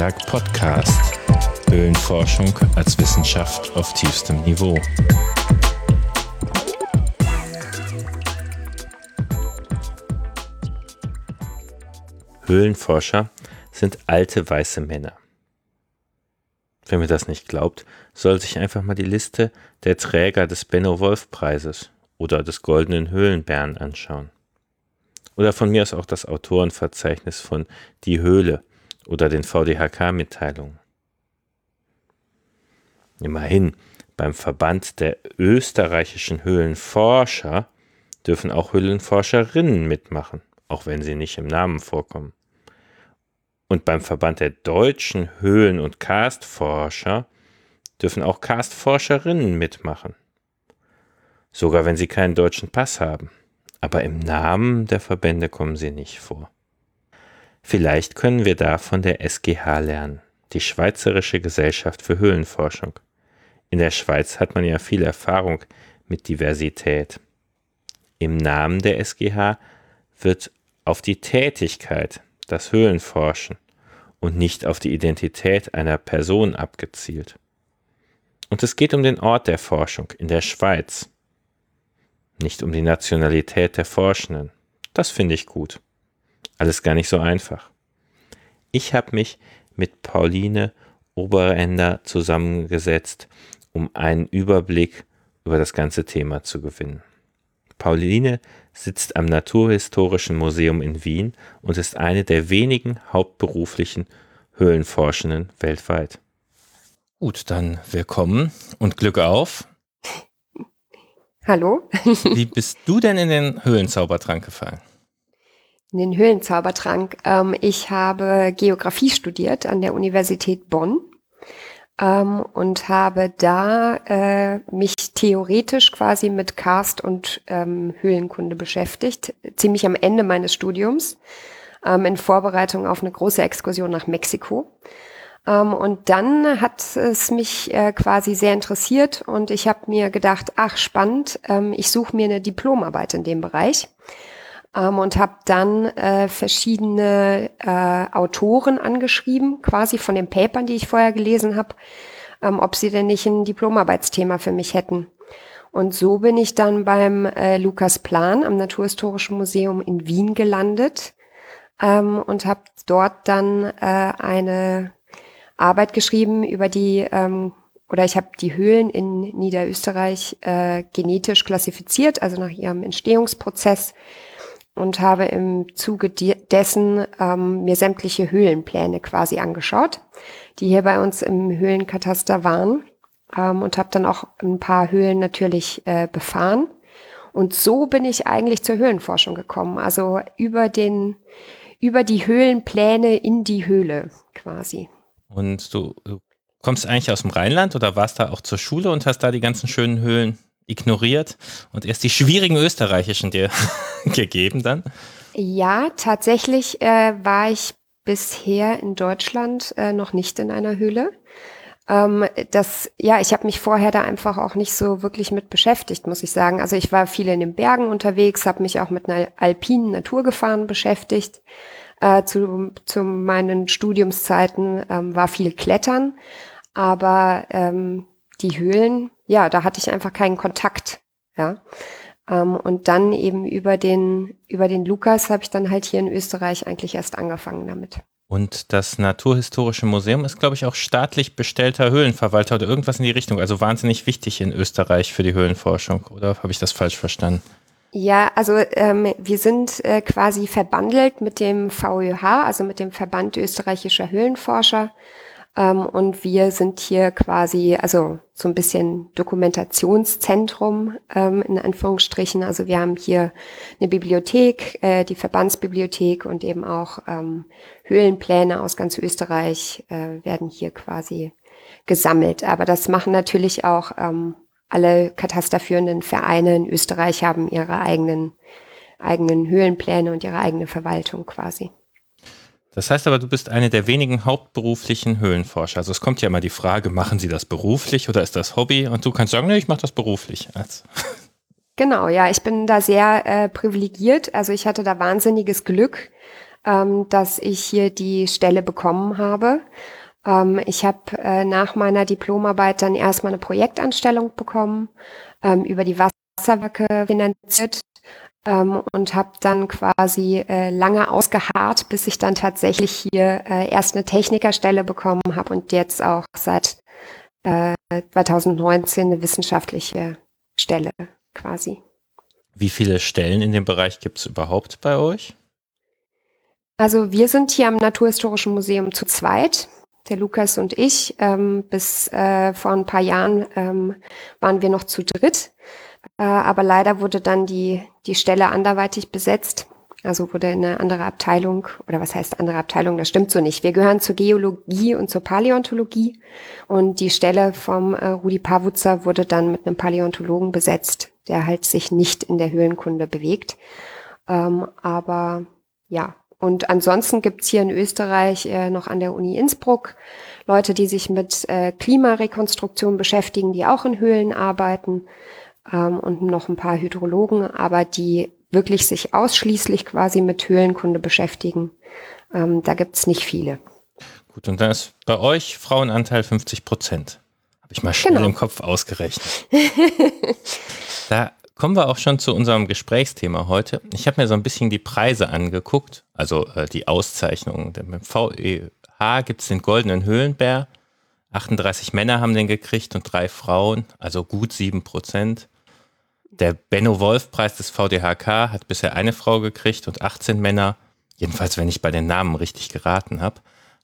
Antiberg Podcast. Höhlenforschung als Wissenschaft auf tiefstem Niveau. Höhlenforscher sind alte weiße Männer. Wer mir das nicht glaubt, soll sich einfach mal die Liste der Träger des Benno-Wolf-Preises oder des Goldenen Höhlenbären anschauen. Oder von mir aus auch das Autorenverzeichnis von Die Höhle oder den VDHK-Mitteilungen. Immerhin, beim Verband der österreichischen Höhlenforscher dürfen auch Höhlenforscherinnen mitmachen, auch wenn sie nicht im Namen vorkommen. Und beim Verband der deutschen Höhlen- und Karstforscher dürfen auch Karstforscherinnen mitmachen. Sogar wenn sie keinen deutschen Pass haben. Aber im Namen der Verbände kommen sie nicht vor. Vielleicht können wir da von der SGH lernen, die Schweizerische Gesellschaft für Höhlenforschung. In der Schweiz hat man ja viel Erfahrung mit Diversität. Im Namen der SGH wird auf die Tätigkeit, das Höhlenforschen und nicht auf die Identität einer Person abgezielt. Und es geht um den Ort der Forschung in der Schweiz, nicht um die Nationalität der Forschenden. Das finde ich gut. Alles gar nicht so einfach. Ich habe mich mit Pauline Oberender zusammengesetzt, um einen Überblick über das ganze Thema zu gewinnen. Pauline sitzt am Naturhistorischen Museum in Wien und ist eine der wenigen hauptberuflichen Höhlenforschenden weltweit. Gut, dann willkommen und Glück auf. Hallo. Wie bist du denn in den Höhlenzaubertrank gefallen? Den Höhlenzaubertrank. Ähm, ich habe Geografie studiert an der Universität Bonn ähm, und habe da äh, mich theoretisch quasi mit Karst und ähm, Höhlenkunde beschäftigt, ziemlich am Ende meines Studiums, ähm, in Vorbereitung auf eine große Exkursion nach Mexiko. Ähm, und dann hat es mich äh, quasi sehr interessiert und ich habe mir gedacht, ach spannend, ähm, ich suche mir eine Diplomarbeit in dem Bereich ähm, und habe dann äh, verschiedene äh, Autoren angeschrieben, quasi von den Papern, die ich vorher gelesen habe, ähm, ob sie denn nicht ein Diplomarbeitsthema für mich hätten. Und so bin ich dann beim äh, Lukas Plan am Naturhistorischen Museum in Wien gelandet ähm, und habe dort dann äh, eine Arbeit geschrieben über die ähm, oder ich habe die Höhlen in Niederösterreich äh, genetisch klassifiziert, also nach ihrem Entstehungsprozess und habe im Zuge dessen ähm, mir sämtliche Höhlenpläne quasi angeschaut, die hier bei uns im Höhlenkataster waren ähm, und habe dann auch ein paar Höhlen natürlich äh, befahren. Und so bin ich eigentlich zur Höhlenforschung gekommen, also über den über die Höhlenpläne in die Höhle quasi. Und du, du kommst eigentlich aus dem Rheinland oder warst da auch zur Schule und hast da die ganzen schönen Höhlen ignoriert und erst die schwierigen österreichischen dir gegeben dann? Ja, tatsächlich äh, war ich bisher in Deutschland äh, noch nicht in einer Höhle. Ähm, das, ja, ich habe mich vorher da einfach auch nicht so wirklich mit beschäftigt, muss ich sagen. Also ich war viel in den Bergen unterwegs, habe mich auch mit einer alpinen Naturgefahren beschäftigt. Äh, zu, zu meinen Studiumszeiten ähm, war viel Klettern, aber ähm, die Höhlen, ja, da hatte ich einfach keinen Kontakt, ja. Ähm, und dann eben über den, über den Lukas habe ich dann halt hier in Österreich eigentlich erst angefangen damit. Und das Naturhistorische Museum ist, glaube ich, auch staatlich bestellter Höhlenverwalter oder irgendwas in die Richtung. Also wahnsinnig wichtig in Österreich für die Höhlenforschung. Oder habe ich das falsch verstanden? Ja, also ähm, wir sind äh, quasi verbandelt mit dem VÖH, also mit dem Verband österreichischer Höhlenforscher. Ähm, und wir sind hier quasi, also so ein bisschen Dokumentationszentrum ähm, in Anführungsstrichen. Also wir haben hier eine Bibliothek, äh, die Verbandsbibliothek und eben auch ähm, Höhlenpläne aus ganz Österreich äh, werden hier quasi gesammelt. Aber das machen natürlich auch ähm, alle katasterführenden Vereine in Österreich haben ihre eigenen eigenen Höhlenpläne und ihre eigene Verwaltung quasi. Das heißt aber, du bist eine der wenigen hauptberuflichen Höhlenforscher. Also es kommt ja immer die Frage, machen Sie das beruflich oder ist das Hobby? Und du kannst sagen, nee, ich mache das beruflich. Genau, ja, ich bin da sehr äh, privilegiert. Also ich hatte da wahnsinniges Glück, ähm, dass ich hier die Stelle bekommen habe. Ähm, ich habe äh, nach meiner Diplomarbeit dann erstmal eine Projektanstellung bekommen, ähm, über die Wasserwerke finanziert ähm, und habe dann quasi äh, lange ausgeharrt, bis ich dann tatsächlich hier äh, erst eine Technikerstelle bekommen habe und jetzt auch seit äh, 2019 eine wissenschaftliche Stelle quasi. Wie viele Stellen in dem Bereich gibt es überhaupt bei euch? Also wir sind hier am Naturhistorischen Museum zu zweit, der Lukas und ich. Ähm, bis äh, vor ein paar Jahren ähm, waren wir noch zu dritt. Äh, aber leider wurde dann die, die Stelle anderweitig besetzt. Also wurde eine andere Abteilung, oder was heißt andere Abteilung, das stimmt so nicht. Wir gehören zur Geologie und zur Paläontologie und die Stelle vom äh, Rudi Pawutzer wurde dann mit einem Paläontologen besetzt, der halt sich nicht in der Höhlenkunde bewegt. Ähm, aber ja, und ansonsten gibt's hier in Österreich äh, noch an der Uni Innsbruck Leute, die sich mit äh, Klimarekonstruktion beschäftigen, die auch in Höhlen arbeiten ähm, und noch ein paar Hydrologen, aber die wirklich sich ausschließlich quasi mit Höhlenkunde beschäftigen. Ähm, da gibt's nicht viele. Gut, und dann ist bei euch Frauenanteil 50 Prozent. Habe ich mal schnell genau. im Kopf ausgerechnet. da kommen wir auch schon zu unserem Gesprächsthema heute. Ich habe mir so ein bisschen die Preise angeguckt, also äh, die Auszeichnungen. Beim VEH gibt es den Goldenen Höhlenbär. 38 Männer haben den gekriegt und drei Frauen, also gut 7 Prozent. Der Benno-Wolf-Preis des VDHK hat bisher eine Frau gekriegt und 18 Männer. Jedenfalls, wenn ich bei den Namen richtig geraten habe.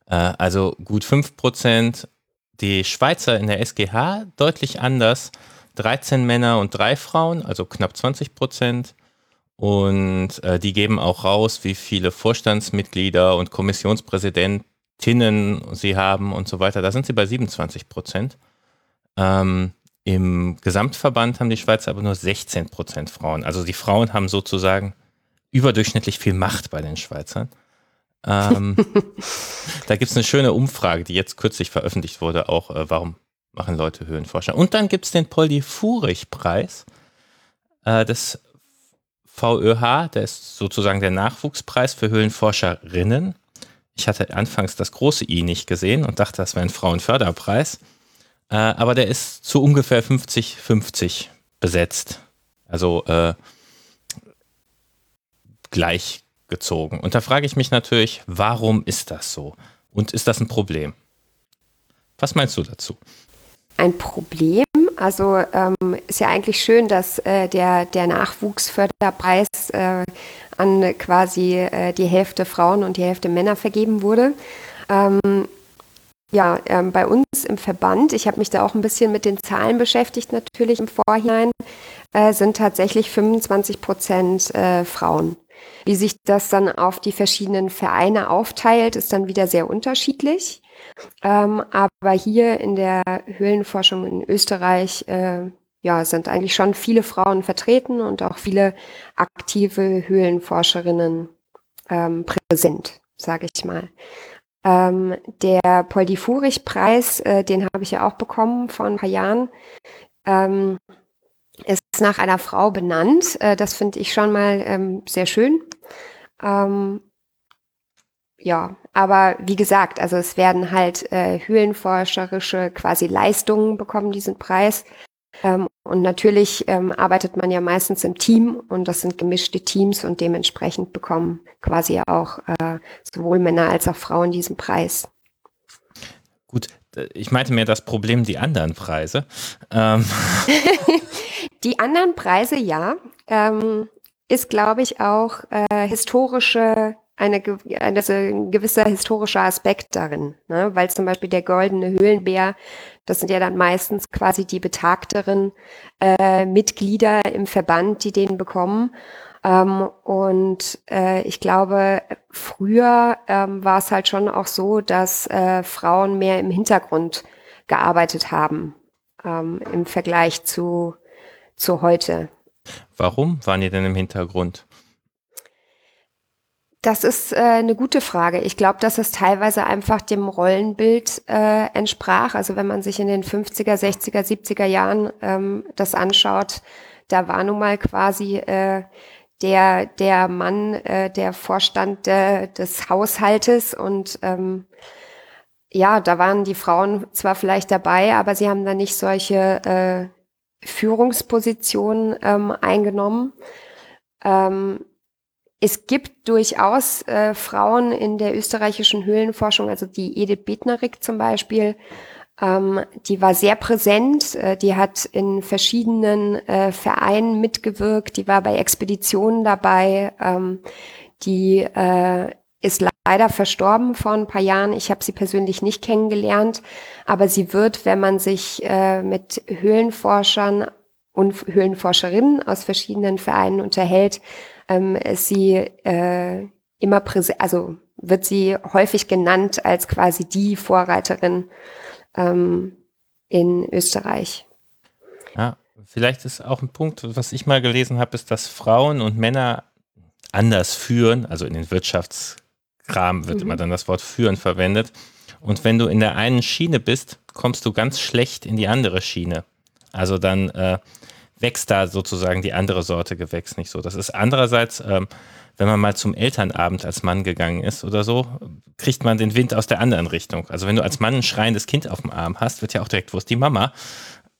Äh, also gut 5 Prozent. Die Schweizer in der SGH deutlich anders. 13 Männer und drei Frauen, also knapp 20 Prozent. Und äh, die geben auch raus, wie viele Vorstandsmitglieder und Kommissionspräsidentinnen sie haben und so weiter. Da sind sie bei 27 Prozent. Ähm, im Gesamtverband haben die Schweizer aber nur 16 Prozent Frauen. Also die Frauen haben sozusagen überdurchschnittlich viel Macht bei den Schweizern. Ähm, da gibt es eine schöne Umfrage, die jetzt kürzlich veröffentlicht wurde, auch äh, warum machen Leute Höhenforscher. Und dann gibt es den Polly Furich-Preis äh, des VÖH, der ist sozusagen der Nachwuchspreis für Höhlenforscherinnen. Ich hatte anfangs das große I nicht gesehen und dachte, das wäre ein Frauenförderpreis. Äh, aber der ist zu ungefähr 50-50 besetzt. Also äh, gleichgezogen. Und da frage ich mich natürlich, warum ist das so? Und ist das ein Problem? Was meinst du dazu? Ein Problem. Also ähm, ist ja eigentlich schön, dass äh, der, der Nachwuchsförderpreis äh, an quasi äh, die Hälfte Frauen und die Hälfte Männer vergeben wurde. Ähm, ja, ähm, bei uns im Verband, ich habe mich da auch ein bisschen mit den Zahlen beschäftigt natürlich im Vorhinein, äh, sind tatsächlich 25 Prozent äh, Frauen. Wie sich das dann auf die verschiedenen Vereine aufteilt, ist dann wieder sehr unterschiedlich. Ähm, aber hier in der Höhlenforschung in Österreich äh, ja, sind eigentlich schon viele Frauen vertreten und auch viele aktive Höhlenforscherinnen ähm, präsent, sage ich mal. Ähm, der Paul die Furich-Preis, äh, den habe ich ja auch bekommen vor ein paar Jahren, ähm, ist nach einer Frau benannt. Äh, das finde ich schon mal ähm, sehr schön. Ähm, ja, aber wie gesagt, also es werden halt äh, höhlenforscherische quasi Leistungen bekommen, diesen Preis. Ähm, und natürlich ähm, arbeitet man ja meistens im Team und das sind gemischte Teams und dementsprechend bekommen quasi auch äh, sowohl Männer als auch Frauen diesen Preis. Gut, ich meinte mir das Problem die anderen Preise. Ähm. die anderen Preise, ja, ähm, ist glaube ich auch äh, historische eine, eine, ein gewisser historischer Aspekt darin, ne? weil zum Beispiel der goldene Höhlenbär, das sind ja dann meistens quasi die betagteren äh, Mitglieder im Verband, die den bekommen. Ähm, und äh, ich glaube, früher ähm, war es halt schon auch so, dass äh, Frauen mehr im Hintergrund gearbeitet haben ähm, im Vergleich zu, zu heute. Warum waren die denn im Hintergrund? Das ist äh, eine gute Frage. Ich glaube, dass es teilweise einfach dem Rollenbild äh, entsprach. Also wenn man sich in den 50er, 60er, 70er Jahren ähm, das anschaut, da war nun mal quasi äh, der, der Mann, äh, der Vorstand äh, des Haushaltes und ähm, ja, da waren die Frauen zwar vielleicht dabei, aber sie haben dann nicht solche äh, Führungspositionen ähm, eingenommen. Ähm, es gibt durchaus äh, Frauen in der österreichischen Höhlenforschung, also die Edith Bednarik zum Beispiel, ähm, die war sehr präsent, äh, die hat in verschiedenen äh, Vereinen mitgewirkt, die war bei Expeditionen dabei, ähm, die äh, ist leider verstorben vor ein paar Jahren. Ich habe sie persönlich nicht kennengelernt, aber sie wird, wenn man sich äh, mit Höhlenforschern und Höhlenforscherinnen aus verschiedenen Vereinen unterhält, ähm, ist sie äh, immer präsent, also wird sie häufig genannt als quasi die Vorreiterin ähm, in Österreich. Ja, vielleicht ist auch ein Punkt, was ich mal gelesen habe, ist, dass Frauen und Männer anders führen, also in den Wirtschaftskram wird mhm. immer dann das Wort führen verwendet. Und wenn du in der einen Schiene bist, kommst du ganz schlecht in die andere Schiene. Also dann äh, wächst da sozusagen die andere Sorte Gewächs nicht so. Das ist andererseits, ähm, wenn man mal zum Elternabend als Mann gegangen ist oder so, kriegt man den Wind aus der anderen Richtung. Also wenn du als Mann ein schreiendes Kind auf dem Arm hast, wird ja auch direkt, wo ist die Mama?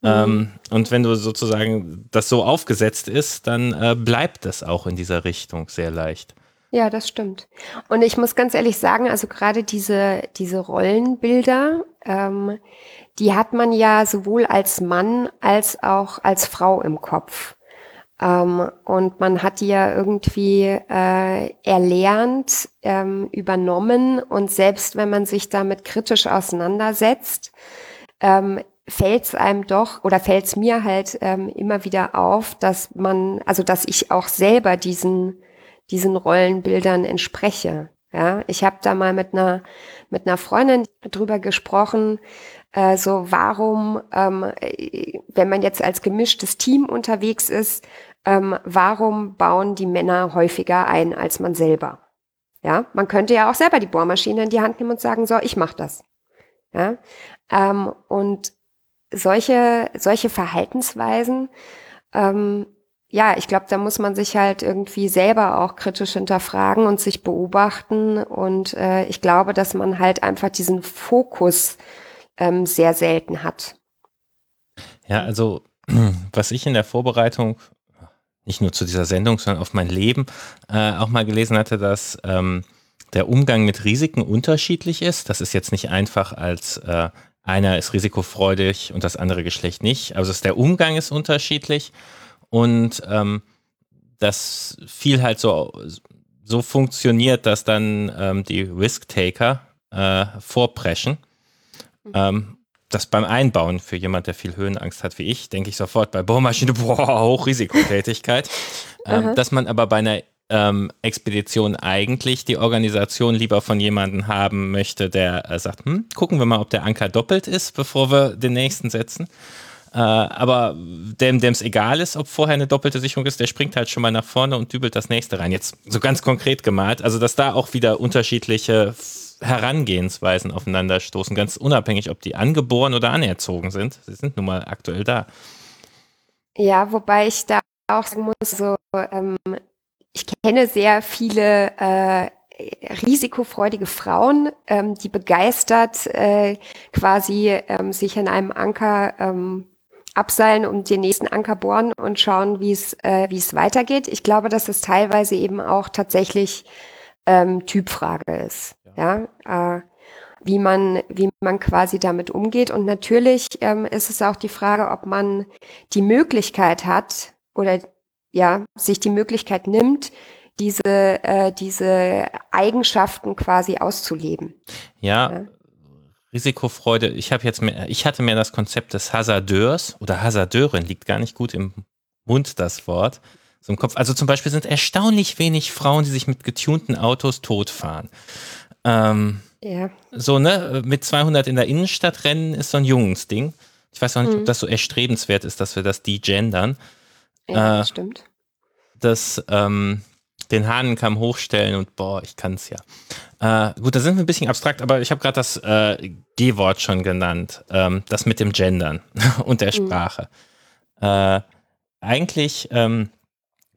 Mhm. Ähm, und wenn du sozusagen das so aufgesetzt ist, dann äh, bleibt das auch in dieser Richtung sehr leicht. Ja, das stimmt. Und ich muss ganz ehrlich sagen, also gerade diese, diese Rollenbilder, ähm, die hat man ja sowohl als Mann als auch als Frau im Kopf. Ähm, und man hat die ja irgendwie äh, erlernt, ähm, übernommen und selbst wenn man sich damit kritisch auseinandersetzt, ähm, fällt es einem doch oder fällt es mir halt ähm, immer wieder auf, dass man, also dass ich auch selber diesen, diesen Rollenbildern entspreche. Ja, ich habe da mal mit einer mit einer Freundin drüber gesprochen, äh, so warum, ähm, wenn man jetzt als gemischtes Team unterwegs ist, ähm, warum bauen die Männer häufiger ein als man selber? Ja, man könnte ja auch selber die Bohrmaschine in die Hand nehmen und sagen, so, ich mach das. Ja, ähm, und solche solche Verhaltensweisen ähm, ja, ich glaube, da muss man sich halt irgendwie selber auch kritisch hinterfragen und sich beobachten. Und äh, ich glaube, dass man halt einfach diesen Fokus ähm, sehr selten hat. Ja, also was ich in der Vorbereitung nicht nur zu dieser Sendung, sondern auf mein Leben äh, auch mal gelesen hatte, dass ähm, der Umgang mit Risiken unterschiedlich ist. Das ist jetzt nicht einfach als äh, einer ist risikofreudig und das andere Geschlecht nicht. Also der Umgang ist unterschiedlich und ähm, das viel halt so, so funktioniert, dass dann ähm, die Risk-Taker äh, vorpreschen. Mhm. Ähm, das beim Einbauen für jemand, der viel Höhenangst hat wie ich, denke ich sofort bei Bohrmaschine, boah, Hochrisikotätigkeit. ähm, dass man aber bei einer ähm, Expedition eigentlich die Organisation lieber von jemandem haben möchte, der äh, sagt, hm, gucken wir mal, ob der Anker doppelt ist, bevor wir den nächsten setzen. Äh, aber dem es egal ist, ob vorher eine doppelte Sicherung ist, der springt halt schon mal nach vorne und dübelt das nächste rein. Jetzt so ganz konkret gemalt. Also, dass da auch wieder unterschiedliche Herangehensweisen aufeinanderstoßen, ganz unabhängig, ob die angeboren oder anerzogen sind. Sie sind nun mal aktuell da. Ja, wobei ich da auch sagen muss, so, ähm, ich kenne sehr viele äh, risikofreudige Frauen, ähm, die begeistert äh, quasi ähm, sich an einem Anker ähm, abseilen und den nächsten Anker bohren und schauen, wie es äh, wie es weitergeht. Ich glaube, dass es teilweise eben auch tatsächlich ähm, Typfrage ist, ja, ja? Äh, wie man wie man quasi damit umgeht und natürlich ähm, ist es auch die Frage, ob man die Möglichkeit hat oder ja sich die Möglichkeit nimmt, diese äh, diese Eigenschaften quasi auszuleben. ja? ja? Risikofreude, ich habe jetzt mehr, ich hatte mehr das Konzept des Hasardeurs oder Hasardeurin, liegt gar nicht gut im Mund das Wort. So im Kopf. Also zum Beispiel sind erstaunlich wenig Frauen, die sich mit getunten Autos totfahren. Ähm, ja. So, ne, mit 200 in der Innenstadt rennen ist so ein Jungsding. Ich weiß auch nicht, mhm. ob das so erstrebenswert ist, dass wir das degendern. Ja, äh, stimmt. Das, ähm, den Hahnenkamm hochstellen und boah, ich kann es ja. Äh, gut, da sind wir ein bisschen abstrakt, aber ich habe gerade das äh, G-Wort schon genannt, ähm, das mit dem Gendern und der mhm. Sprache. Mhm. Äh, eigentlich ähm,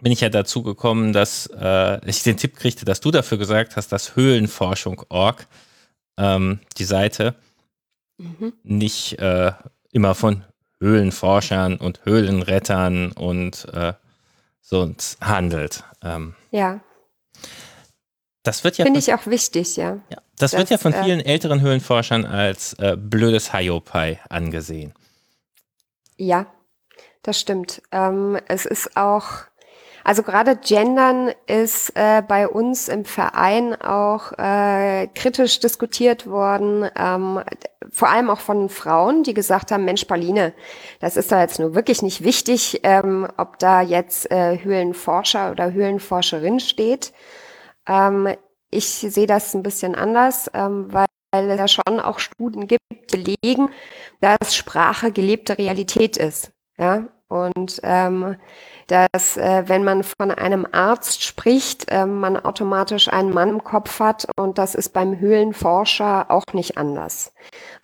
bin ich ja dazu gekommen, dass äh, ich den Tipp kriegte, dass du dafür gesagt hast, dass Höhlenforschung.org, ähm, die Seite, mhm. nicht äh, immer von Höhlenforschern und Höhlenrettern und äh, so handelt. Ähm, ja. Das wird ja finde ich auch wichtig, ja. ja das, das, wird ja von äh, vielen älteren Höhlenforschern als äh, blödes Hiopai angesehen. Ja, das stimmt. Ähm, es ist auch also gerade Gendern ist äh, bei uns im Verein auch äh, kritisch diskutiert worden, ähm, vor allem auch von Frauen, die gesagt haben, Mensch, Pauline, das ist da jetzt nur wirklich nicht wichtig, ähm, ob da jetzt äh, Höhlenforscher oder Höhlenforscherin steht. Ähm, ich sehe das ein bisschen anders, ähm, weil weil es ja schon auch Studien gibt, die belegen, dass Sprache gelebte Realität ist. Ja, und ähm, dass äh, wenn man von einem Arzt spricht, äh, man automatisch einen Mann im Kopf hat und das ist beim Höhlenforscher auch nicht anders.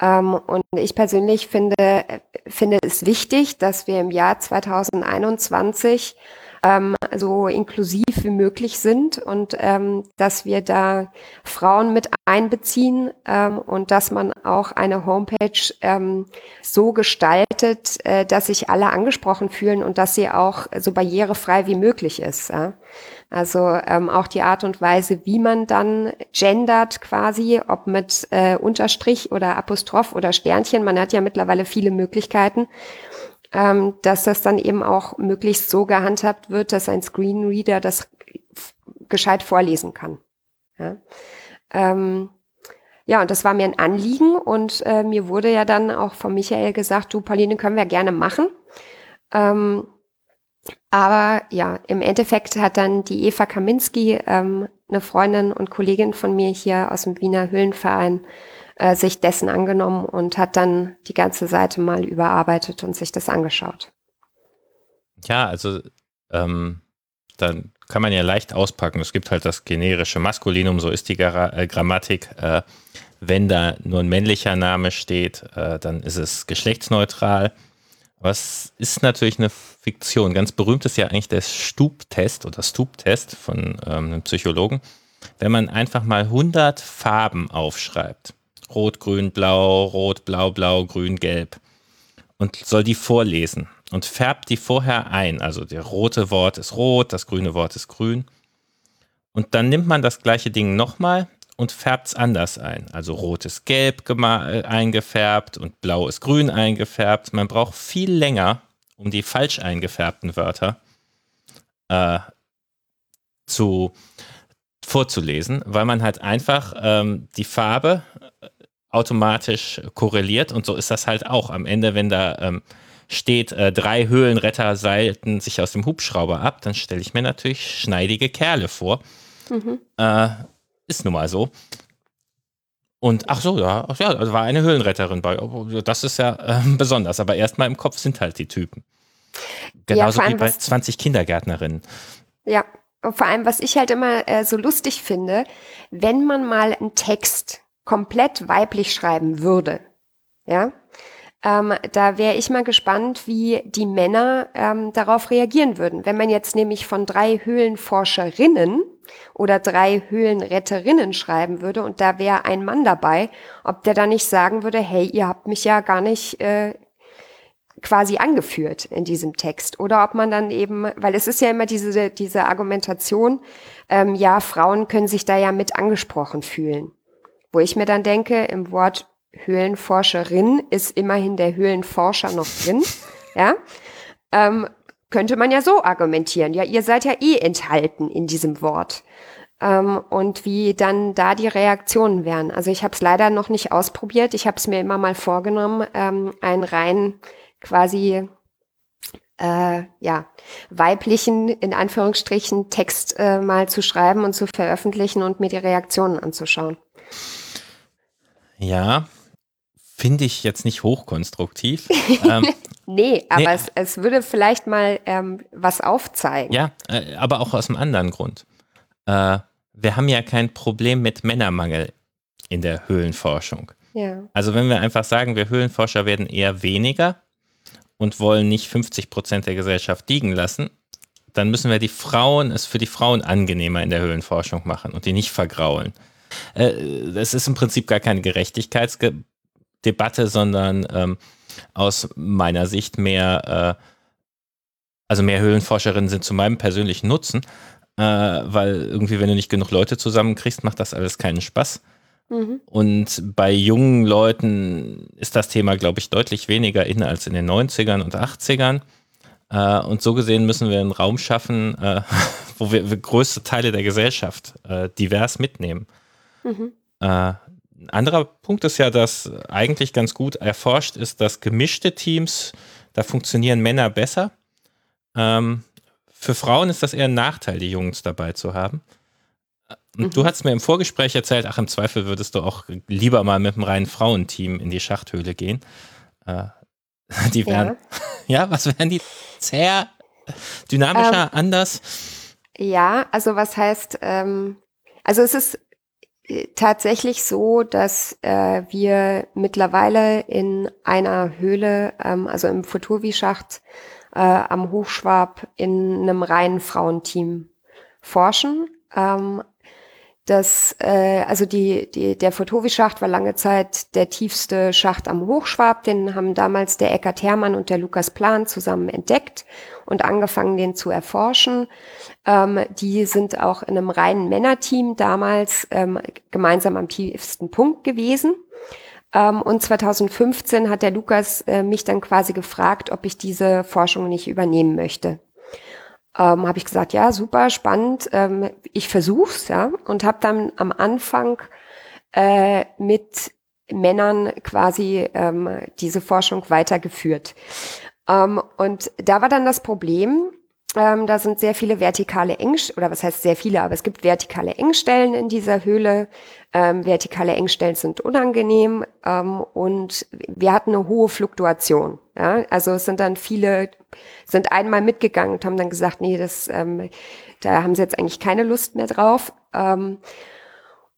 Ähm, und ich persönlich finde, äh, finde es wichtig, dass wir im Jahr 2021 ähm, so inklusiv wie möglich sind und ähm, dass wir da Frauen mit einbeziehen ähm, und dass man auch eine Homepage ähm, so gestaltet, äh, dass sich alle angesprochen fühlen und dass sie auch so barrierefrei wie möglich ist. Ja? Also ähm, auch die Art und Weise, wie man dann gendert quasi, ob mit äh, Unterstrich oder Apostroph oder Sternchen. Man hat ja mittlerweile viele Möglichkeiten ähm, dass das dann eben auch möglichst so gehandhabt wird, dass ein Screenreader das gescheit vorlesen kann. Ja, ähm, ja und das war mir ein Anliegen und äh, mir wurde ja dann auch von Michael gesagt, du Pauline, können wir gerne machen. Ähm, aber ja, im Endeffekt hat dann die Eva Kaminski, ähm, eine Freundin und Kollegin von mir hier aus dem Wiener Höhlenverein, äh, sich dessen angenommen und hat dann die ganze Seite mal überarbeitet und sich das angeschaut. Ja, also ähm, dann kann man ja leicht auspacken. Es gibt halt das generische Maskulinum, so ist die Gra äh, Grammatik. Äh, wenn da nur ein männlicher Name steht, äh, dann ist es geschlechtsneutral. Was ist natürlich eine Fiktion. Ganz berühmt ist ja eigentlich der Stub-Test oder Stub-Test von ähm, einem Psychologen. Wenn man einfach mal 100 Farben aufschreibt, Rot, Grün, Blau, Rot, Blau, Blau, Grün, Gelb. Und soll die vorlesen und färbt die vorher ein. Also der rote Wort ist rot, das grüne Wort ist grün. Und dann nimmt man das gleiche Ding nochmal und färbt es anders ein. Also rot ist gelb äh, eingefärbt und blau ist grün eingefärbt. Man braucht viel länger, um die falsch eingefärbten Wörter äh, zu vorzulesen, weil man halt einfach ähm, die Farbe automatisch korreliert und so ist das halt auch. Am Ende, wenn da ähm, steht, äh, drei Höhlenretter seilten sich aus dem Hubschrauber ab, dann stelle ich mir natürlich schneidige Kerle vor. Mhm. Äh, ist nun mal so. Und ach so, ja, ach ja, da war eine Höhlenretterin bei. Oh, das ist ja äh, besonders, aber erstmal im Kopf sind halt die Typen. Genauso ja, wie bei 20 Kindergärtnerinnen. Ja, und vor allem, was ich halt immer äh, so lustig finde, wenn man mal einen Text komplett weiblich schreiben würde, ja, ähm, da wäre ich mal gespannt, wie die Männer ähm, darauf reagieren würden. Wenn man jetzt nämlich von drei Höhlenforscherinnen oder drei Höhlenretterinnen schreiben würde und da wäre ein Mann dabei, ob der da nicht sagen würde, hey, ihr habt mich ja gar nicht äh, quasi angeführt in diesem Text. Oder ob man dann eben, weil es ist ja immer diese, diese Argumentation, ähm, ja, Frauen können sich da ja mit angesprochen fühlen. Wo ich mir dann denke, im Wort Höhlenforscherin ist immerhin der Höhlenforscher noch drin. Ja, ähm, könnte man ja so argumentieren. Ja, ihr seid ja eh enthalten in diesem Wort. Ähm, und wie dann da die Reaktionen wären. Also ich habe es leider noch nicht ausprobiert. Ich habe es mir immer mal vorgenommen, ähm, einen rein quasi äh, ja, weiblichen, in Anführungsstrichen, Text äh, mal zu schreiben und zu veröffentlichen und mir die Reaktionen anzuschauen. Ja, finde ich jetzt nicht hochkonstruktiv. ähm, nee, aber nee. Es, es würde vielleicht mal ähm, was aufzeigen. Ja, äh, aber auch aus einem anderen Grund. Äh, wir haben ja kein Problem mit Männermangel in der Höhlenforschung. Ja. Also wenn wir einfach sagen, wir Höhlenforscher werden eher weniger und wollen nicht 50 Prozent der Gesellschaft liegen lassen, dann müssen wir die Frauen, es für die Frauen angenehmer in der Höhlenforschung machen und die nicht vergraulen. Äh, es ist im Prinzip gar keine Gerechtigkeitsdebatte, sondern ähm, aus meiner Sicht mehr, äh, also mehr Höhlenforscherinnen sind zu meinem persönlichen Nutzen, äh, weil irgendwie, wenn du nicht genug Leute zusammenkriegst, macht das alles keinen Spaß. Mhm. Und bei jungen Leuten ist das Thema, glaube ich, deutlich weniger in als in den 90ern und 80ern. Äh, und so gesehen müssen wir einen Raum schaffen, äh, wo wir, wir, größte Teile der Gesellschaft äh, divers mitnehmen. Mhm. Äh, ein anderer Punkt ist ja, dass eigentlich ganz gut erforscht ist, dass gemischte Teams, da funktionieren Männer besser. Ähm, für Frauen ist das eher ein Nachteil, die Jungs dabei zu haben. Und mhm. du hast mir im Vorgespräch erzählt, ach, im Zweifel würdest du auch lieber mal mit einem reinen Frauenteam in die Schachthöhle gehen. Äh, die wären, ja. ja, was wären die? Sehr dynamischer, ähm, anders? Ja, also was heißt, ähm, also es ist äh, tatsächlich so, dass äh, wir mittlerweile in einer Höhle, ähm, also im Futurvi-Schacht äh, am Hochschwab in einem reinen Frauenteam forschen. Ähm, das, äh, also die, die, der Fotovi-Schacht war lange Zeit der tiefste Schacht am Hochschwab. Den haben damals der Eckart Hermann und der Lukas Plan zusammen entdeckt und angefangen, den zu erforschen. Ähm, die sind auch in einem reinen Männerteam damals ähm, gemeinsam am tiefsten Punkt gewesen. Ähm, und 2015 hat der Lukas äh, mich dann quasi gefragt, ob ich diese Forschung nicht übernehmen möchte ähm, habe ich gesagt, ja, super, spannend, ähm, ich versuch's, ja, und habe dann am Anfang äh, mit Männern quasi ähm, diese Forschung weitergeführt. Ähm, und da war dann das Problem, ähm, da sind sehr viele vertikale Engstellen, oder was heißt sehr viele, aber es gibt vertikale Engstellen in dieser Höhle. Ähm, vertikale Engstellen sind unangenehm ähm, und wir hatten eine hohe Fluktuation. Ja? Also es sind dann viele, sind einmal mitgegangen und haben dann gesagt, nee, das, ähm, da haben sie jetzt eigentlich keine Lust mehr drauf. Ähm,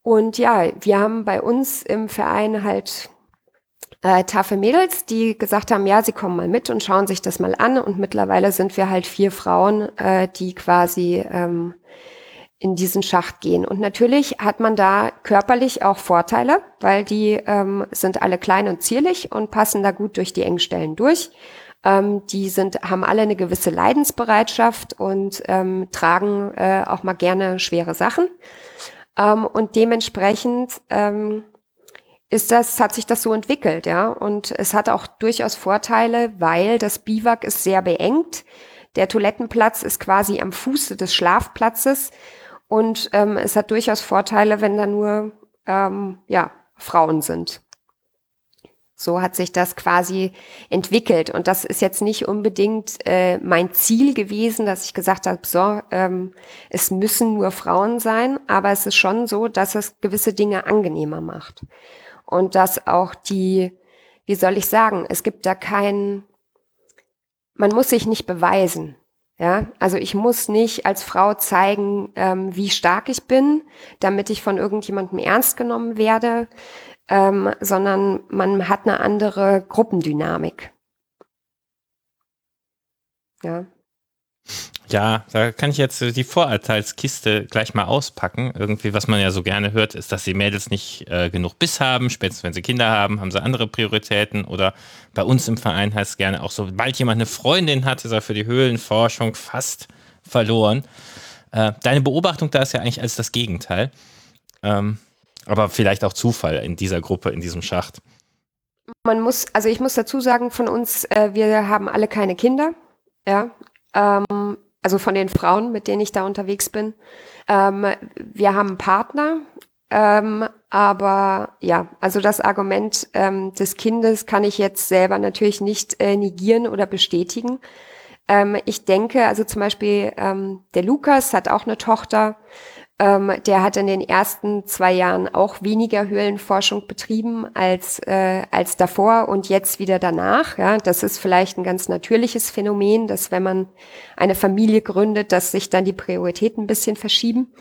und ja, wir haben bei uns im Verein halt äh, taffe Mädels, die gesagt haben, ja, sie kommen mal mit und schauen sich das mal an. Und mittlerweile sind wir halt vier Frauen, äh, die quasi ähm, in diesen Schacht gehen. Und natürlich hat man da körperlich auch Vorteile, weil die ähm, sind alle klein und zierlich und passen da gut durch die Engstellen durch. Ähm, die sind, haben alle eine gewisse Leidensbereitschaft und ähm, tragen äh, auch mal gerne schwere Sachen. Ähm, und dementsprechend ähm, ist das, hat sich das so entwickelt, ja. Und es hat auch durchaus Vorteile, weil das Biwak ist sehr beengt. Der Toilettenplatz ist quasi am Fuße des Schlafplatzes. Und ähm, es hat durchaus Vorteile, wenn da nur ähm, ja, Frauen sind. So hat sich das quasi entwickelt. Und das ist jetzt nicht unbedingt äh, mein Ziel gewesen, dass ich gesagt habe, so, ähm, es müssen nur Frauen sein, aber es ist schon so, dass es gewisse Dinge angenehmer macht und dass auch die, wie soll ich sagen, es gibt da kein, man muss sich nicht beweisen. Ja, also ich muss nicht als Frau zeigen, ähm, wie stark ich bin, damit ich von irgendjemandem ernst genommen werde, ähm, sondern man hat eine andere Gruppendynamik. Ja. Ja, da kann ich jetzt die Vorurteilskiste gleich mal auspacken. Irgendwie, was man ja so gerne hört, ist, dass die Mädels nicht äh, genug Biss haben. Spätestens wenn sie Kinder haben, haben sie andere Prioritäten. Oder bei uns im Verein heißt es gerne auch, sobald jemand eine Freundin hat, ist er für die Höhlenforschung fast verloren. Äh, deine Beobachtung da ist ja eigentlich als das Gegenteil. Ähm, aber vielleicht auch Zufall in dieser Gruppe, in diesem Schacht. Man muss, also ich muss dazu sagen, von uns, äh, wir haben alle keine Kinder. Ja, ähm, also von den Frauen, mit denen ich da unterwegs bin. Ähm, wir haben einen Partner, ähm, aber ja, also das Argument ähm, des Kindes kann ich jetzt selber natürlich nicht äh, negieren oder bestätigen. Ähm, ich denke, also zum Beispiel ähm, der Lukas hat auch eine Tochter. Ähm, der hat in den ersten zwei Jahren auch weniger Höhlenforschung betrieben als, äh, als davor und jetzt wieder danach. Ja, das ist vielleicht ein ganz natürliches Phänomen, dass wenn man eine Familie gründet, dass sich dann die Prioritäten ein bisschen verschieben.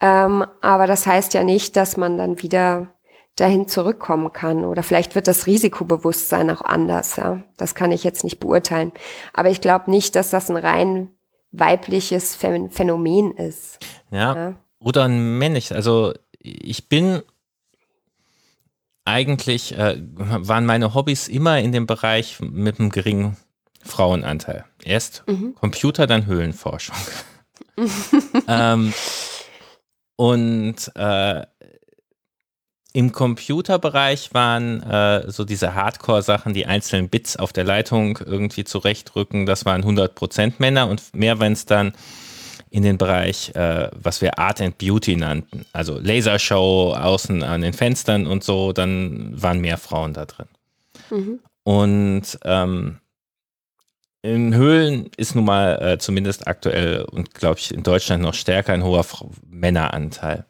Ähm, aber das heißt ja nicht, dass man dann wieder dahin zurückkommen kann. Oder vielleicht wird das Risikobewusstsein auch anders. Ja, das kann ich jetzt nicht beurteilen. Aber ich glaube nicht, dass das ein rein weibliches Phänomen ist. Ja, ja. Oder ein männliches. Also ich bin eigentlich, äh, waren meine Hobbys immer in dem Bereich mit einem geringen Frauenanteil. Erst mhm. Computer, dann Höhlenforschung. ähm, und äh, im Computerbereich waren äh, so diese Hardcore-Sachen, die einzelnen Bits auf der Leitung irgendwie zurechtrücken, das waren 100% Männer und mehr, wenn es dann in den Bereich, äh, was wir Art and Beauty nannten, also Lasershow außen an den Fenstern und so, dann waren mehr Frauen da drin. Mhm. Und ähm, in Höhlen ist nun mal äh, zumindest aktuell und glaube ich in Deutschland noch stärker ein hoher Männeranteil.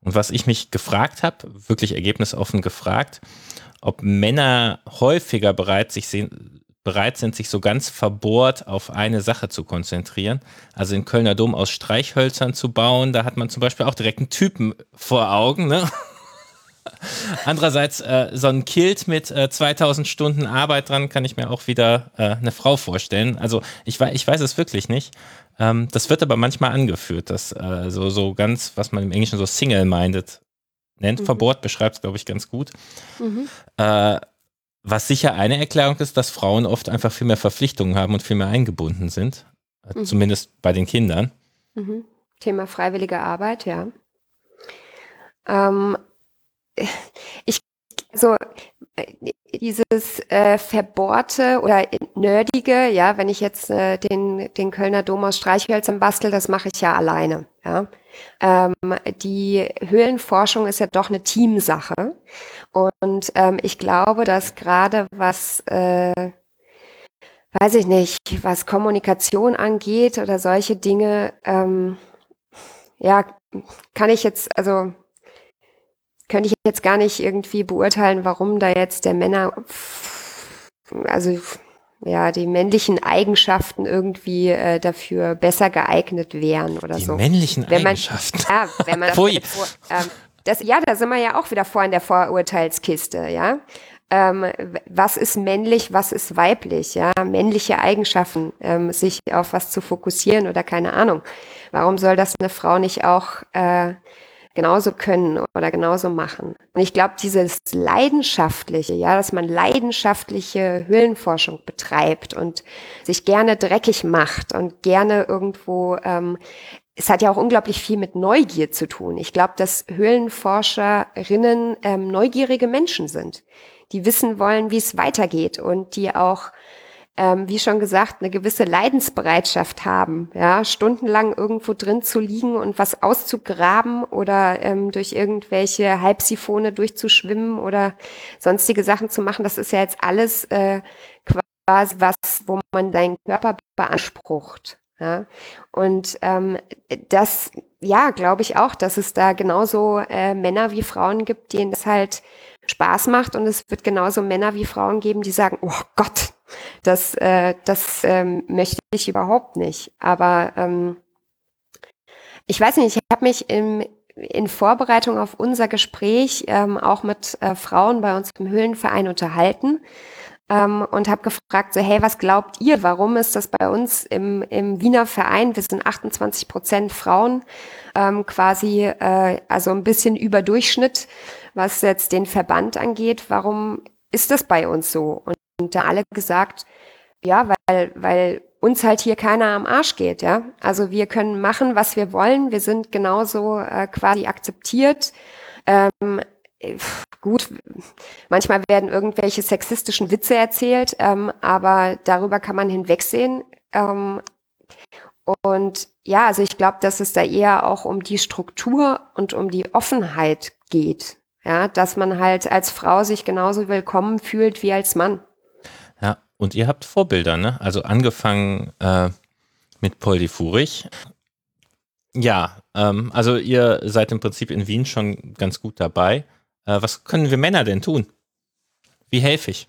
Und was ich mich gefragt habe, wirklich ergebnisoffen gefragt, ob Männer häufiger bereit, sich sehen, bereit sind, sich so ganz verbohrt auf eine Sache zu konzentrieren. Also den Kölner Dom aus Streichhölzern zu bauen, da hat man zum Beispiel auch direkt einen Typen vor Augen. Ne? Andererseits, äh, so ein Kilt mit äh, 2000 Stunden Arbeit dran, kann ich mir auch wieder äh, eine Frau vorstellen. Also ich, ich weiß es wirklich nicht. Ähm, das wird aber manchmal angeführt, dass äh, so, so ganz, was man im Englischen so single-minded nennt, mhm. verbohrt, beschreibt es, glaube ich, ganz gut. Mhm. Äh, was sicher eine Erklärung ist, dass Frauen oft einfach viel mehr Verpflichtungen haben und viel mehr eingebunden sind. Äh, mhm. Zumindest bei den Kindern. Mhm. Thema freiwillige Arbeit, ja. Ähm, ich, so, dieses äh, verbohrte oder nerdige, ja, wenn ich jetzt äh, den, den Kölner Dom aus Streichhölzern bastel, das mache ich ja alleine, ja. Ähm, die Höhlenforschung ist ja doch eine Teamsache und ähm, ich glaube, dass gerade was, äh, weiß ich nicht, was Kommunikation angeht oder solche Dinge, ähm, ja, kann ich jetzt, also könnte ich jetzt gar nicht irgendwie beurteilen, warum da jetzt der Männer, also ja, die männlichen Eigenschaften irgendwie äh, dafür besser geeignet wären oder die so. Die männlichen wenn man, Eigenschaften. Ja, wenn man. Das, ähm, das, ja, da sind wir ja auch wieder vor in der Vorurteilskiste, ja. Ähm, was ist männlich, was ist weiblich, ja, männliche Eigenschaften, ähm, sich auf was zu fokussieren oder keine Ahnung. Warum soll das eine Frau nicht auch äh, genauso können oder genauso machen. Und ich glaube, dieses Leidenschaftliche, ja, dass man leidenschaftliche Höhlenforschung betreibt und sich gerne dreckig macht und gerne irgendwo, ähm, es hat ja auch unglaublich viel mit Neugier zu tun. Ich glaube, dass Höhlenforscherinnen ähm, neugierige Menschen sind, die wissen wollen, wie es weitergeht und die auch ähm, wie schon gesagt, eine gewisse Leidensbereitschaft haben, ja, stundenlang irgendwo drin zu liegen und was auszugraben oder ähm, durch irgendwelche Halbsiphone durchzuschwimmen oder sonstige Sachen zu machen, das ist ja jetzt alles äh, quasi was, wo man deinen Körper beansprucht. Ja, und ähm, das, ja, glaube ich auch, dass es da genauso äh, Männer wie Frauen gibt, denen es halt Spaß macht. Und es wird genauso Männer wie Frauen geben, die sagen, oh Gott, das, äh, das ähm, möchte ich überhaupt nicht. Aber ähm, ich weiß nicht, ich habe mich im, in Vorbereitung auf unser Gespräch ähm, auch mit äh, Frauen bei uns im Höhlenverein unterhalten ähm, und habe gefragt, so hey, was glaubt ihr, warum ist das bei uns im, im Wiener Verein, wir sind 28 Prozent Frauen, ähm, quasi äh, also ein bisschen über Durchschnitt, was jetzt den Verband angeht, warum ist das bei uns so? Und und da alle gesagt, ja, weil, weil uns halt hier keiner am Arsch geht, ja. Also wir können machen, was wir wollen. Wir sind genauso äh, quasi akzeptiert. Ähm, gut, manchmal werden irgendwelche sexistischen Witze erzählt, ähm, aber darüber kann man hinwegsehen. Ähm, und ja, also ich glaube, dass es da eher auch um die Struktur und um die Offenheit geht. Ja, dass man halt als Frau sich genauso willkommen fühlt wie als Mann. Und ihr habt Vorbilder, ne? Also angefangen äh, mit Poldi Furich. Ja, ähm, also ihr seid im Prinzip in Wien schon ganz gut dabei. Äh, was können wir Männer denn tun? Wie helfe ich?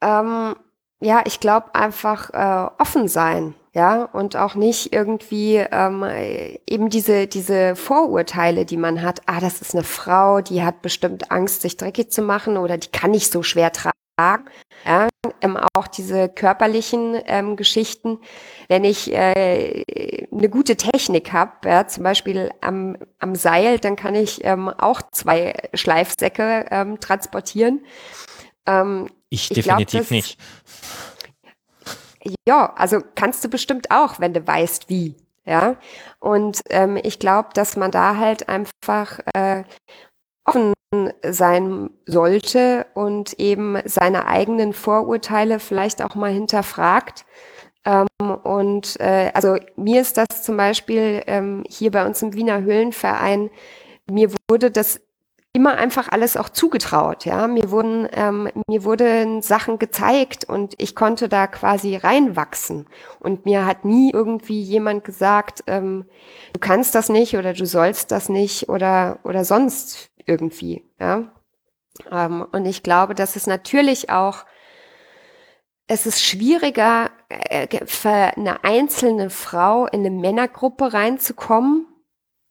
Ähm, ja, ich glaube einfach äh, offen sein, ja, und auch nicht irgendwie ähm, eben diese diese Vorurteile, die man hat. Ah, das ist eine Frau, die hat bestimmt Angst, sich dreckig zu machen oder die kann nicht so schwer tragen ja, ähm, auch diese körperlichen ähm, Geschichten, wenn ich äh, eine gute Technik habe, ja, zum Beispiel am, am Seil, dann kann ich ähm, auch zwei Schleifsäcke ähm, transportieren. Ähm, ich, ich definitiv glaub, nicht. Ja, also kannst du bestimmt auch, wenn du weißt, wie. Ja, und ähm, ich glaube, dass man da halt einfach äh, offen sein sollte und eben seine eigenen Vorurteile vielleicht auch mal hinterfragt. Ähm, und äh, also mir ist das zum Beispiel ähm, hier bei uns im Wiener Höhlenverein, mir wurde das immer einfach alles auch zugetraut. Ja, mir wurden ähm, mir wurden Sachen gezeigt und ich konnte da quasi reinwachsen. Und mir hat nie irgendwie jemand gesagt, ähm, du kannst das nicht oder du sollst das nicht oder oder sonst irgendwie. Ja, ähm, und ich glaube, dass es natürlich auch es ist schwieriger äh, für eine einzelne Frau in eine Männergruppe reinzukommen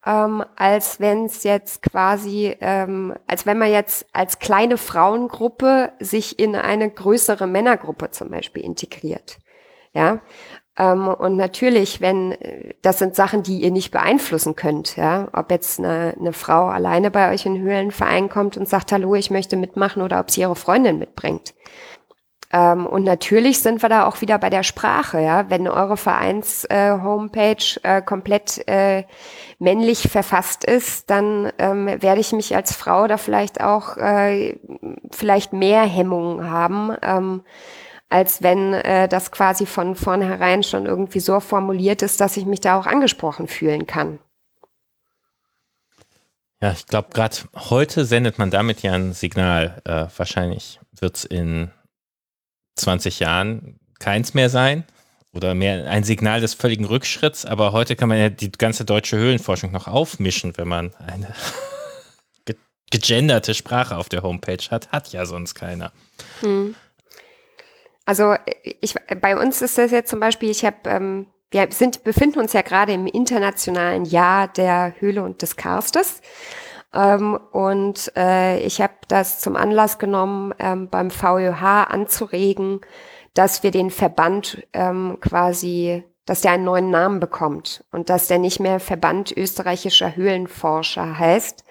ähm, als wenn es jetzt quasi, ähm, als wenn man jetzt als kleine Frauengruppe sich in eine größere Männergruppe zum Beispiel integriert. Ja. Ähm, und natürlich, wenn, das sind Sachen, die ihr nicht beeinflussen könnt, ja, ob jetzt eine, eine Frau alleine bei euch in Höhlenverein kommt und sagt, hallo, ich möchte mitmachen oder ob sie ihre Freundin mitbringt. Ähm, und natürlich sind wir da auch wieder bei der Sprache, ja. Wenn eure Vereins-Homepage äh, äh, komplett äh, männlich verfasst ist, dann ähm, werde ich mich als Frau da vielleicht auch äh, vielleicht mehr Hemmungen haben. Als wenn äh, das quasi von vornherein schon irgendwie so formuliert ist, dass ich mich da auch angesprochen fühlen kann. Ja, ich glaube, gerade heute sendet man damit ja ein Signal. Äh, wahrscheinlich wird es in 20 Jahren keins mehr sein oder mehr ein Signal des völligen Rückschritts. Aber heute kann man ja die ganze deutsche Höhlenforschung noch aufmischen, wenn man eine gegenderte Sprache auf der Homepage hat. Hat ja sonst keiner. Hm. Also ich, bei uns ist das jetzt zum Beispiel, ich habe, ähm, wir sind, befinden uns ja gerade im internationalen Jahr der Höhle und des Karstes. Ähm, und äh, ich habe das zum Anlass genommen, ähm, beim VÖH anzuregen, dass wir den Verband ähm, quasi, dass der einen neuen Namen bekommt und dass der nicht mehr Verband österreichischer Höhlenforscher heißt.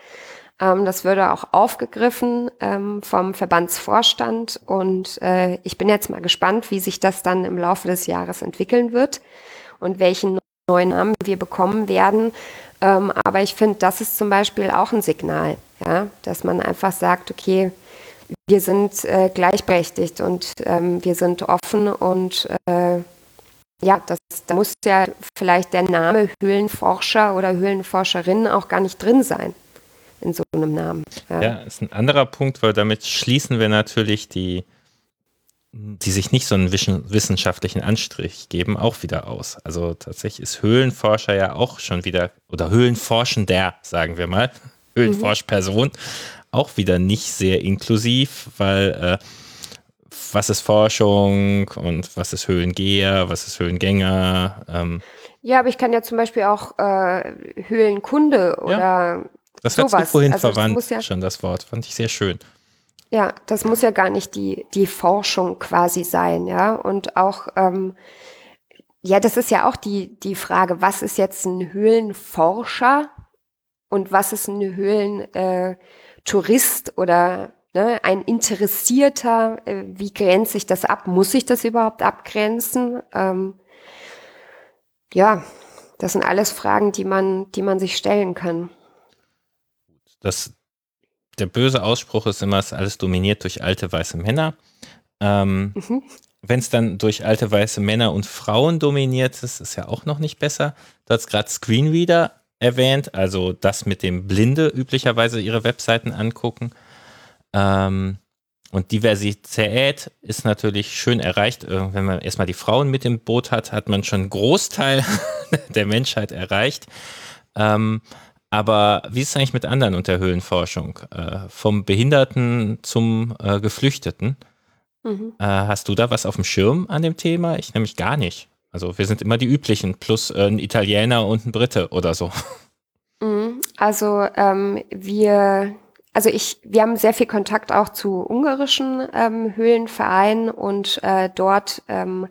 Ähm, das würde auch aufgegriffen ähm, vom Verbandsvorstand und äh, ich bin jetzt mal gespannt, wie sich das dann im Laufe des Jahres entwickeln wird und welchen neuen Namen wir bekommen werden. Ähm, aber ich finde, das ist zum Beispiel auch ein Signal, ja, dass man einfach sagt, okay, wir sind äh, gleichberechtigt und ähm, wir sind offen und äh, ja, das, da muss ja vielleicht der Name Höhlenforscher oder Höhlenforscherin auch gar nicht drin sein in so einem Namen. Ja, ja ist ein anderer Punkt, weil damit schließen wir natürlich die die sich nicht so einen wissenschaftlichen Anstrich geben, auch wieder aus. Also tatsächlich ist Höhlenforscher ja auch schon wieder, oder Höhlenforschender, sagen wir mal, Höhlenforschperson, mhm. auch wieder nicht sehr inklusiv, weil äh, was ist Forschung und was ist Höhlengeher, was ist Höhlengänger? Ähm. Ja, aber ich kann ja zum Beispiel auch äh, Höhlenkunde oder ja, das sowas. Das vorhin also verwandt, ja schon das Wort, fand ich sehr schön. Ja, das muss ja gar nicht die, die Forschung quasi sein, ja. Und auch, ähm, ja, das ist ja auch die, die Frage, was ist jetzt ein Höhlenforscher und was ist ein Höhlentourist äh, oder ne, ein Interessierter? Äh, wie grenze ich das ab? Muss ich das überhaupt abgrenzen? Ähm, ja, das sind alles Fragen, die man, die man sich stellen kann. Das, der böse Ausspruch ist immer, es ist alles dominiert durch alte weiße Männer. Ähm, mhm. Wenn es dann durch alte weiße Männer und Frauen dominiert ist, ist ja auch noch nicht besser. Du hast gerade Screenreader erwähnt, also das mit dem Blinde üblicherweise ihre Webseiten angucken. Ähm, und Diversität ist natürlich schön erreicht. Äh, wenn man erstmal die Frauen mit im Boot hat, hat man schon einen Großteil der Menschheit erreicht. Ähm, aber wie ist es eigentlich mit anderen unter Höhlenforschung? Äh, vom Behinderten zum äh, Geflüchteten. Mhm. Äh, hast du da was auf dem Schirm an dem Thema? Ich nämlich gar nicht. Also wir sind immer die üblichen, plus äh, ein Italiener und ein Brite oder so. Mhm. Also ähm, wir also ich, wir haben sehr viel Kontakt auch zu ungarischen ähm, Höhlenvereinen und äh, dort ähm,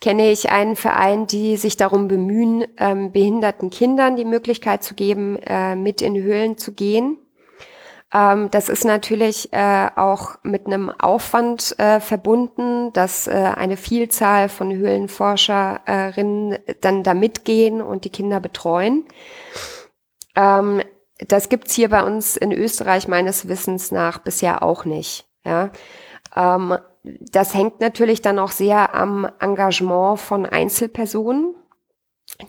kenne ich einen Verein, die sich darum bemühen, ähm, behinderten Kindern die Möglichkeit zu geben, äh, mit in Höhlen zu gehen. Ähm, das ist natürlich äh, auch mit einem Aufwand äh, verbunden, dass äh, eine Vielzahl von Höhlenforscherinnen dann da mitgehen und die Kinder betreuen. Ähm, das gibt's hier bei uns in Österreich meines Wissens nach bisher auch nicht. Ja. Ähm, das hängt natürlich dann auch sehr am Engagement von Einzelpersonen,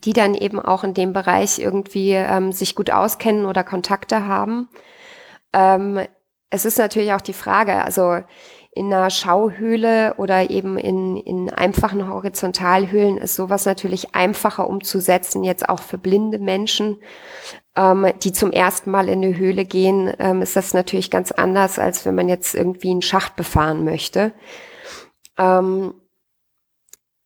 die dann eben auch in dem Bereich irgendwie ähm, sich gut auskennen oder Kontakte haben. Ähm, es ist natürlich auch die Frage, also in einer Schauhöhle oder eben in, in einfachen Horizontalhöhlen ist sowas natürlich einfacher umzusetzen, jetzt auch für blinde Menschen, ähm, die zum ersten Mal in eine Höhle gehen, ähm, ist das natürlich ganz anders, als wenn man jetzt irgendwie einen Schacht befahren möchte. Ähm,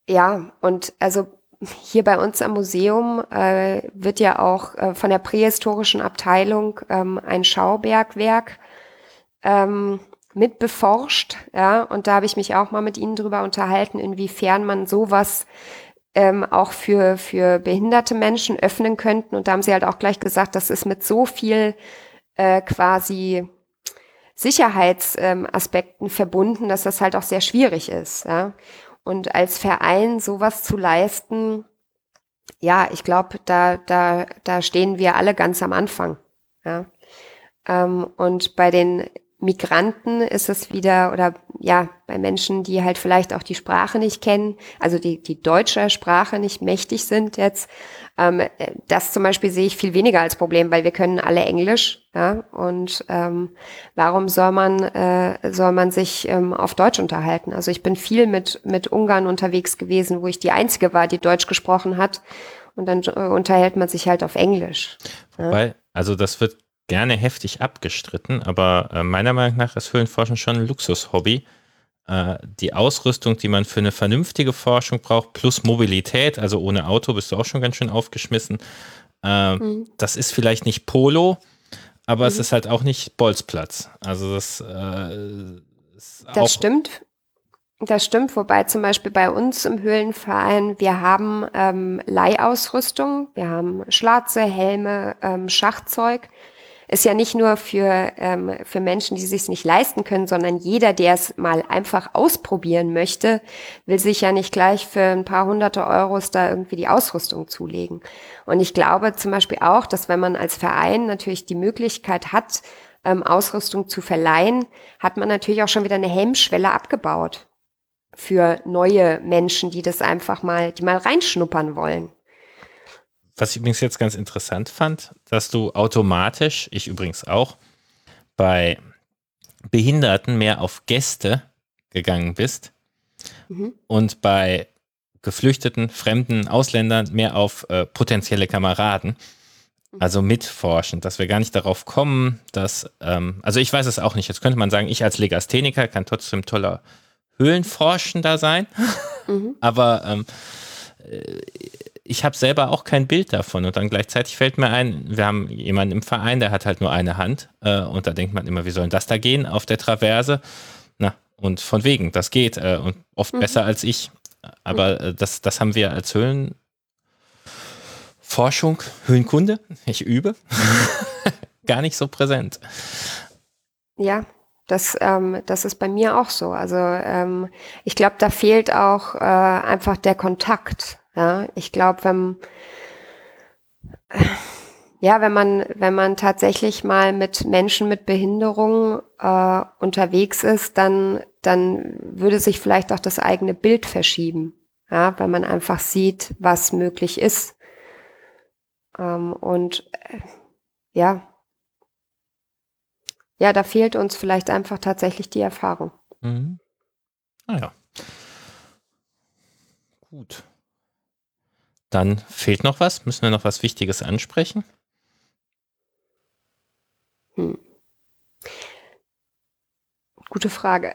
ja, und also hier bei uns am Museum äh, wird ja auch äh, von der prähistorischen Abteilung ähm, ein Schaubergwerk ähm, mit beforscht. Ja, und da habe ich mich auch mal mit Ihnen drüber unterhalten, inwiefern man sowas ähm, auch für, für behinderte Menschen öffnen könnten. Und da haben Sie halt auch gleich gesagt, das ist mit so viel äh, quasi Sicherheitsaspekten ähm, verbunden, dass das halt auch sehr schwierig ist. Ja? Und als Verein sowas zu leisten, ja, ich glaube, da, da, da stehen wir alle ganz am Anfang. Ja. Ähm, und bei den Migranten ist es wieder, oder ja, bei Menschen, die halt vielleicht auch die Sprache nicht kennen, also die, die deutsche Sprache nicht mächtig sind jetzt, ähm, das zum Beispiel sehe ich viel weniger als Problem, weil wir können alle Englisch, ja, und ähm, warum soll man, äh, soll man sich ähm, auf Deutsch unterhalten? Also ich bin viel mit, mit Ungarn unterwegs gewesen, wo ich die Einzige war, die Deutsch gesprochen hat, und dann äh, unterhält man sich halt auf Englisch. Ja. Weil, also das wird gerne heftig abgestritten, aber äh, meiner Meinung nach ist Höhlenforschen schon ein Luxushobby. Äh, die Ausrüstung, die man für eine vernünftige Forschung braucht, plus Mobilität, also ohne Auto bist du auch schon ganz schön aufgeschmissen. Äh, mhm. Das ist vielleicht nicht Polo, aber mhm. es ist halt auch nicht Bolzplatz. Also das, äh, das stimmt. Das stimmt, wobei zum Beispiel bei uns im Höhlenverein, wir haben ähm, Leihausrüstung, wir haben Schlatze, Helme, ähm, Schachzeug ist ja nicht nur für, ähm, für Menschen, die sich nicht leisten können, sondern jeder, der es mal einfach ausprobieren möchte, will sich ja nicht gleich für ein paar hunderte Euros da irgendwie die Ausrüstung zulegen. Und ich glaube zum Beispiel auch, dass wenn man als Verein natürlich die Möglichkeit hat, ähm, Ausrüstung zu verleihen, hat man natürlich auch schon wieder eine Hemmschwelle abgebaut für neue Menschen, die das einfach mal, die mal reinschnuppern wollen. Was ich übrigens jetzt ganz interessant fand, dass du automatisch, ich übrigens auch, bei Behinderten mehr auf Gäste gegangen bist mhm. und bei geflüchteten, fremden Ausländern mehr auf äh, potenzielle Kameraden. Mhm. Also mitforschen, dass wir gar nicht darauf kommen, dass, ähm, also ich weiß es auch nicht. Jetzt könnte man sagen, ich als Legastheniker kann trotzdem toller Höhlenforschender sein, mhm. aber ähm, äh, ich habe selber auch kein Bild davon. Und dann gleichzeitig fällt mir ein, wir haben jemanden im Verein, der hat halt nur eine Hand. Äh, und da denkt man immer, wie soll denn das da gehen auf der Traverse? Na, und von wegen, das geht. Äh, und oft mhm. besser als ich. Aber äh, das, das haben wir als Höhlenforschung, Höhlenkunde, ich übe, gar nicht so präsent. Ja, das, ähm, das ist bei mir auch so. Also ähm, ich glaube, da fehlt auch äh, einfach der Kontakt. Ja, ich glaube, wenn ja, wenn man wenn man tatsächlich mal mit Menschen mit Behinderung äh, unterwegs ist, dann dann würde sich vielleicht auch das eigene Bild verschieben. Ja, weil man einfach sieht, was möglich ist. Ähm, und äh, ja, ja, da fehlt uns vielleicht einfach tatsächlich die Erfahrung. Mhm. Ah ja. Gut. Dann fehlt noch was. Müssen wir noch was Wichtiges ansprechen? Hm. Gute Frage.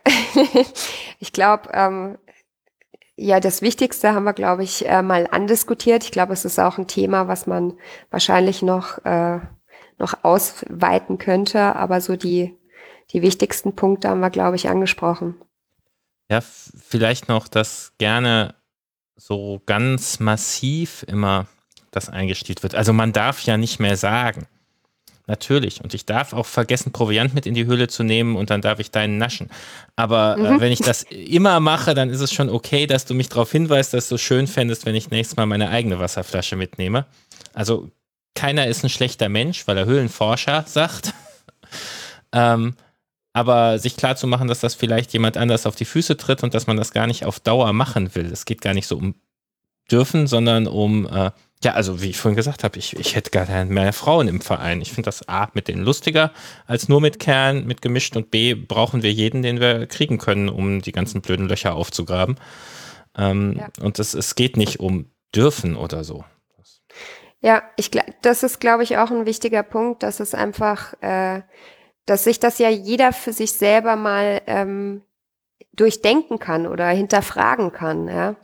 ich glaube, ähm, ja, das Wichtigste haben wir, glaube ich, äh, mal andiskutiert. Ich glaube, es ist auch ein Thema, was man wahrscheinlich noch, äh, noch ausweiten könnte. Aber so die, die wichtigsten Punkte haben wir, glaube ich, angesprochen. Ja, vielleicht noch, dass gerne so ganz massiv immer das eingestielt wird. Also man darf ja nicht mehr sagen. Natürlich. Und ich darf auch vergessen, Proviant mit in die Höhle zu nehmen und dann darf ich deinen naschen. Aber äh, mhm. wenn ich das immer mache, dann ist es schon okay, dass du mich darauf hinweist, dass du schön fändest, wenn ich nächstes Mal meine eigene Wasserflasche mitnehme. Also keiner ist ein schlechter Mensch, weil er Höhlenforscher sagt. ähm, aber sich klar zu machen, dass das vielleicht jemand anders auf die Füße tritt und dass man das gar nicht auf Dauer machen will. Es geht gar nicht so um dürfen, sondern um äh, ja, also wie ich vorhin gesagt habe, ich, ich hätte gerne mehr Frauen im Verein. Ich finde das A mit denen lustiger als nur mit Kerlen, mit gemischt und B brauchen wir jeden, den wir kriegen können, um die ganzen blöden Löcher aufzugraben. Ähm, ja. Und es, es geht nicht um dürfen oder so. Ja, ich das ist, glaube ich, auch ein wichtiger Punkt, dass es einfach, äh, dass sich das ja jeder für sich selber mal ähm, durchdenken kann oder hinterfragen kann. Ja?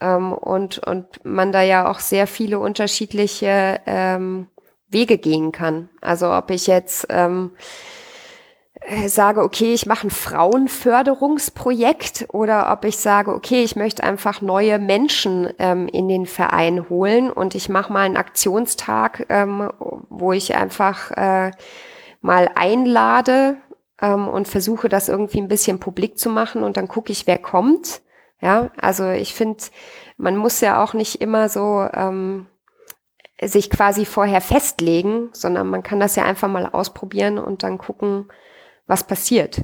Ähm, und, und man da ja auch sehr viele unterschiedliche ähm, Wege gehen kann. Also ob ich jetzt ähm, äh, sage, okay, ich mache ein Frauenförderungsprojekt oder ob ich sage, okay, ich möchte einfach neue Menschen ähm, in den Verein holen und ich mache mal einen Aktionstag, ähm, wo ich einfach äh, mal einlade ähm, und versuche das irgendwie ein bisschen publik zu machen und dann gucke ich, wer kommt. Ja, also ich finde, man muss ja auch nicht immer so ähm, sich quasi vorher festlegen, sondern man kann das ja einfach mal ausprobieren und dann gucken, was passiert.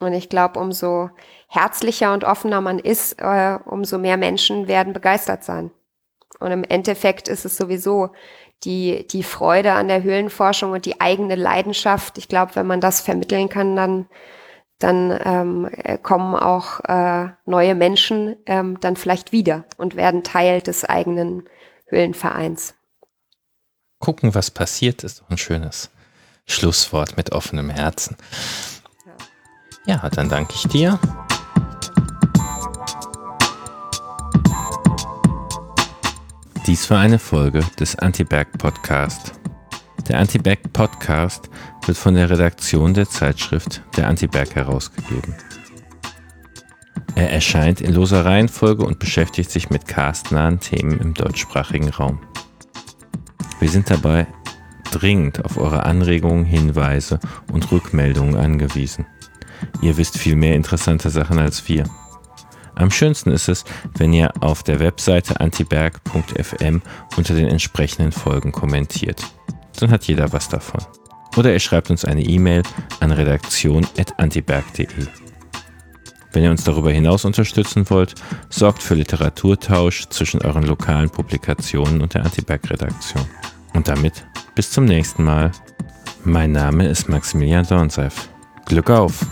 Und ich glaube, umso herzlicher und offener man ist, äh, umso mehr Menschen werden begeistert sein. Und im Endeffekt ist es sowieso die, die Freude an der Höhlenforschung und die eigene Leidenschaft. Ich glaube, wenn man das vermitteln kann, dann dann ähm, äh, kommen auch äh, neue Menschen ähm, dann vielleicht wieder und werden Teil des eigenen Höhlenvereins. Gucken, was passiert, ist doch ein schönes Schlusswort mit offenem Herzen. Ja, ja dann danke ich dir. Dies war eine Folge des Antiberg Podcast. Der Antiberg Podcast wird von der Redaktion der Zeitschrift Der Antiberg herausgegeben. Er erscheint in loser Reihenfolge und beschäftigt sich mit castnahen Themen im deutschsprachigen Raum. Wir sind dabei dringend auf eure Anregungen, Hinweise und Rückmeldungen angewiesen. Ihr wisst viel mehr interessante Sachen als wir. Am schönsten ist es, wenn ihr auf der Webseite antiberg.fm unter den entsprechenden Folgen kommentiert. Dann hat jeder was davon. Oder ihr schreibt uns eine E-Mail an redaktion.antiberg.de. Wenn ihr uns darüber hinaus unterstützen wollt, sorgt für Literaturtausch zwischen euren lokalen Publikationen und der Antiberg-Redaktion. Und damit bis zum nächsten Mal. Mein Name ist Maximilian Dornseif. Glück auf!